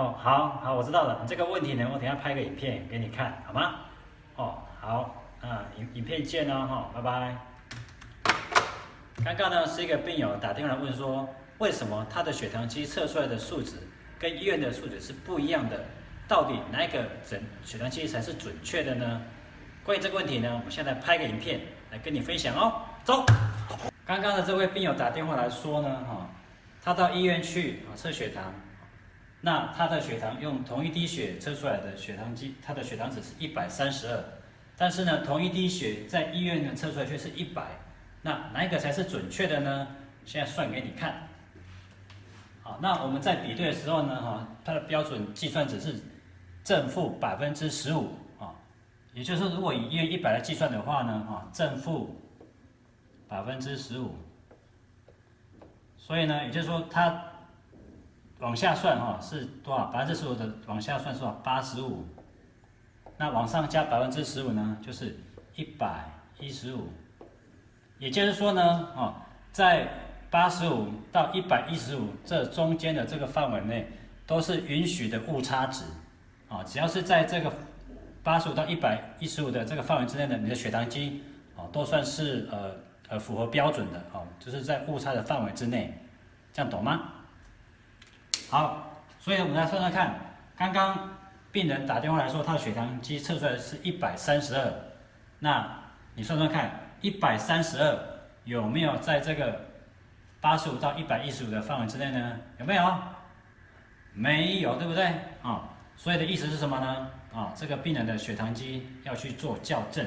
哦，好好，我知道了。这个问题呢，我等下拍个影片给你看，好吗？哦，好，啊，影影片见哦，哈，拜拜。刚刚呢是一个病友打电话来问说，为什么他的血糖机测出来的数值跟医院的数值是不一样的？到底哪一个诊血糖机才是准确的呢？关于这个问题呢，我现在拍个影片来跟你分享哦。走。刚刚的这位病友打电话来说呢，哈，他到医院去啊测血糖，那他的血糖用同一滴血测出来的血糖机，他的血糖值是一百三十二，但是呢，同一滴血在医院呢测出来却是一百。那哪一个才是准确的呢？现在算给你看。好，那我们在比对的时候呢，哈，它的标准计算值是正负百分之十五啊，也就是说，如果以医院一百来计算的话呢，哈，正负百分之十五。所以呢，也就是说，它往下算哈是多少？百分之十五的往下算是多少？八十五。那往上加百分之十五呢，就是一百一十五。也就是说呢，啊，在八十五到一百一十五这中间的这个范围内，都是允许的误差值，啊，只要是在这个八十五到一百一十五的这个范围之内的，你的血糖机，啊，都算是呃呃符合标准的，啊，就是在误差的范围之内，这样懂吗？好，所以我们来算算看，刚刚病人打电话来说，他的血糖机测出来是一百三十二，那你算算看。一百三十二有没有在这个八十五到一百一十五的范围之内呢？有没有？没有，对不对？啊，所以的意思是什么呢？啊，这个病人的血糖机要去做校正。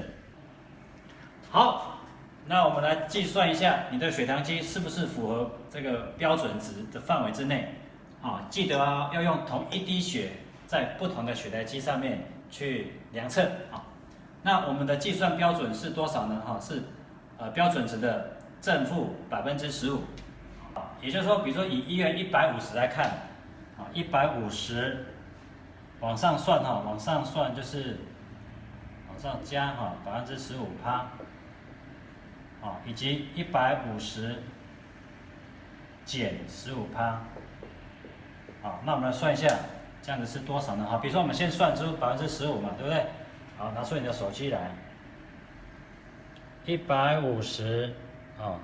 好，那我们来计算一下你的血糖机是不是符合这个标准值的范围之内？啊，记得啊，要用同一滴血在不同的血袋机上面去量测啊。那我们的计算标准是多少呢？哈，是呃标准值的正负百分之十五，啊，也就是说，比如说以医院一百五十来看，啊，一百五十往上算哈，往上算就是往上加哈百分之十五趴，啊，以及一百五十减十五趴，好，那我们来算一下，这样子是多少呢？哈，比如说我们先算出百分之十五嘛，对不对？好，拿出你的手机来，一百五十啊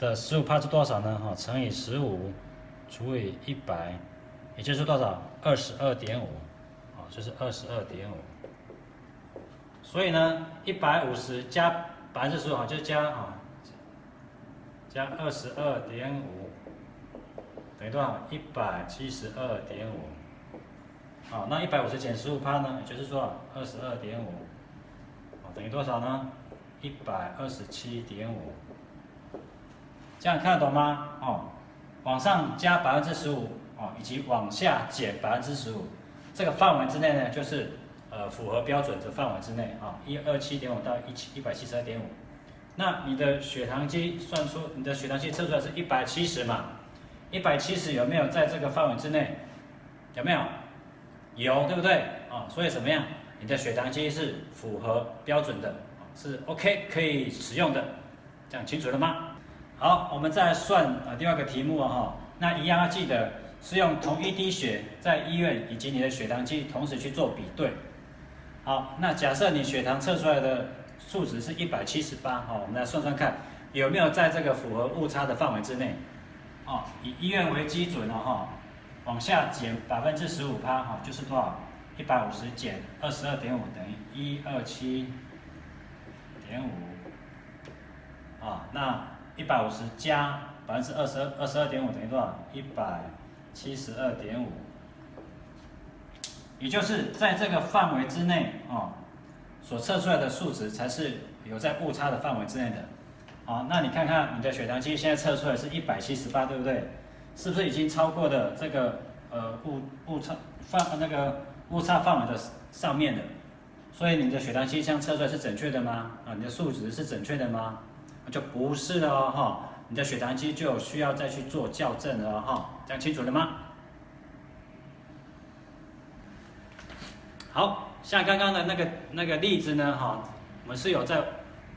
的十五帕是多少呢？哈，乘以十五除以一百，也就是多少？二十二点五，啊，就是二十二点五。所以呢，一百五十加百分之十五，就加啊，加二十二点五，等于多少？一百七十二点五。好，那一百五十减十五趴呢？也就是说二十二点五，等于多少呢？一百二十七点五，这样看得懂吗？哦，往上加百分之十五，哦，以及往下减百分之十五，这个范围之内呢，就是呃符合标准的范围之内啊，一二七点五到一七一百七十二点五。那你的血糖机算出你的血糖机测出来是一百七十嘛？一百七十有没有在这个范围之内？有没有？有对不对啊？所以怎么样？你的血糖机是符合标准的，是 OK 可以使用的，这样清楚了吗？好，我们再来算啊第二个题目啊哈，那一样要记得是用同一滴血在医院以及你的血糖机同时去做比对。好，那假设你血糖测出来的数值是一百七十八，哈，我们来算算看有没有在这个符合误差的范围之内。哦，以医院为基准了哈。往下减百分之十五趴，哈，就是多少？一百五十减二十二点五等于一二七点五，啊，那一百五十加百分之二十二二十二点五等于多少？一百七十二点五，也就是在这个范围之内，啊，所测出来的数值才是有在误差的范围之内的，好，那你看看你的血糖机现在测出来是一百七十八，对不对？是不是已经超过的这个呃误误差范那个误差范围的上面的？所以你的血糖机箱测出来是准确的吗？啊，你的数值是准确的吗？就不是了哦哈，你的血糖机就需要再去做校正了哈，这样清楚了吗？好像刚刚的那个那个例子呢哈，我们是有在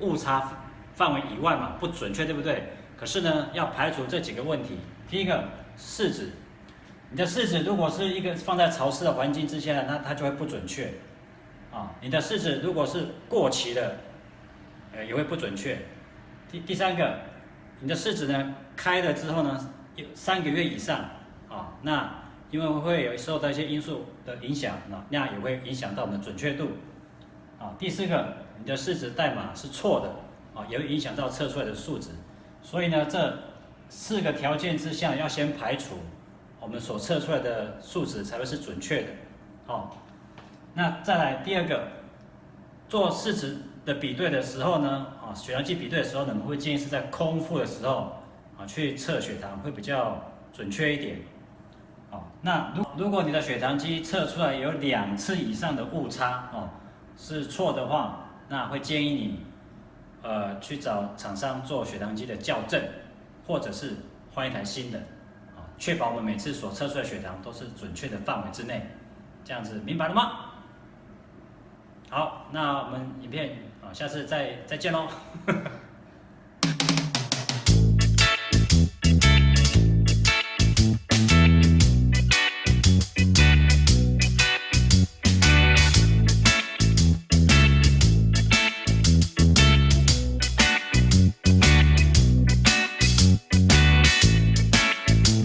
误差范围以外嘛，不准确对不对？可是呢，要排除这几个问题。第一个，试纸，你的试纸如果是一个放在潮湿的环境之下，那它就会不准确。啊，你的试纸如果是过期的，呃，也会不准确。第第三个，你的试纸呢开了之后呢，有三个月以上，啊，那因为会有受到一些因素的影响，那那也会影响到我们的准确度。啊，第四个，你的试纸代码是错的，啊，也会影响到测出来的数值。所以呢，这四个条件之下要先排除。我们所测出来的数值才会是准确的，哦。那再来第二个，做试纸的比对的时候呢，啊，血糖计比对的时候呢，我们会建议是在空腹的时候，啊，去测血糖会比较准确一点，哦。那如如果你的血糖机测出来有两次以上的误差，哦，是错的话，那会建议你，呃，去找厂商做血糖机的校正，或者是换一台新的。啊确保我们每次所测出的血糖都是准确的范围之内，这样子明白了吗？好，那我们影片啊，下次再再见喽。